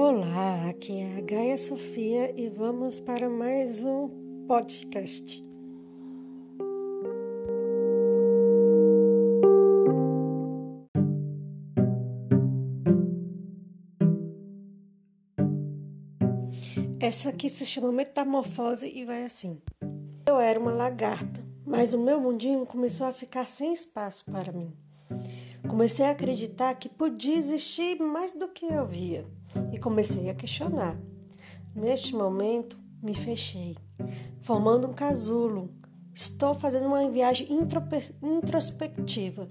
Olá, aqui é a Gaia Sofia e vamos para mais um podcast. Essa aqui se chama Metamorfose e vai assim. Eu era uma lagarta, mas o meu mundinho começou a ficar sem espaço para mim. Comecei a acreditar que podia existir mais do que eu via e comecei a questionar. Neste momento, me fechei, formando um casulo. Estou fazendo uma viagem introspectiva.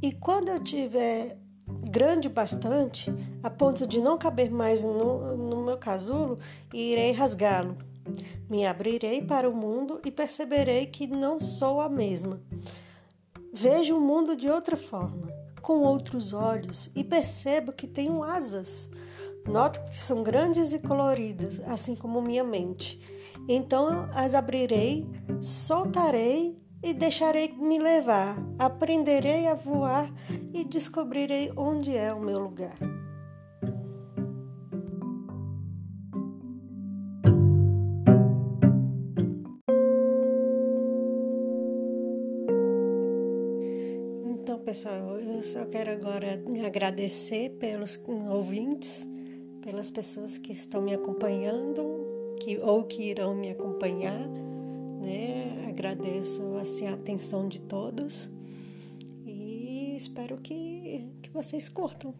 E quando eu tiver grande bastante, a ponto de não caber mais no, no meu casulo, irei rasgá-lo. Me abrirei para o mundo e perceberei que não sou a mesma. Vejo o mundo de outra forma, com outros olhos e percebo que tenho asas. Noto que são grandes e coloridas, assim como minha mente. Então as abrirei, soltarei e deixarei me levar. Aprenderei a voar e descobrirei onde é o meu lugar. Pessoal, eu só quero agora agradecer pelos ouvintes pelas pessoas que estão me acompanhando que, ou que irão me acompanhar. Né? Agradeço assim, a atenção de todos e espero que, que vocês curtam.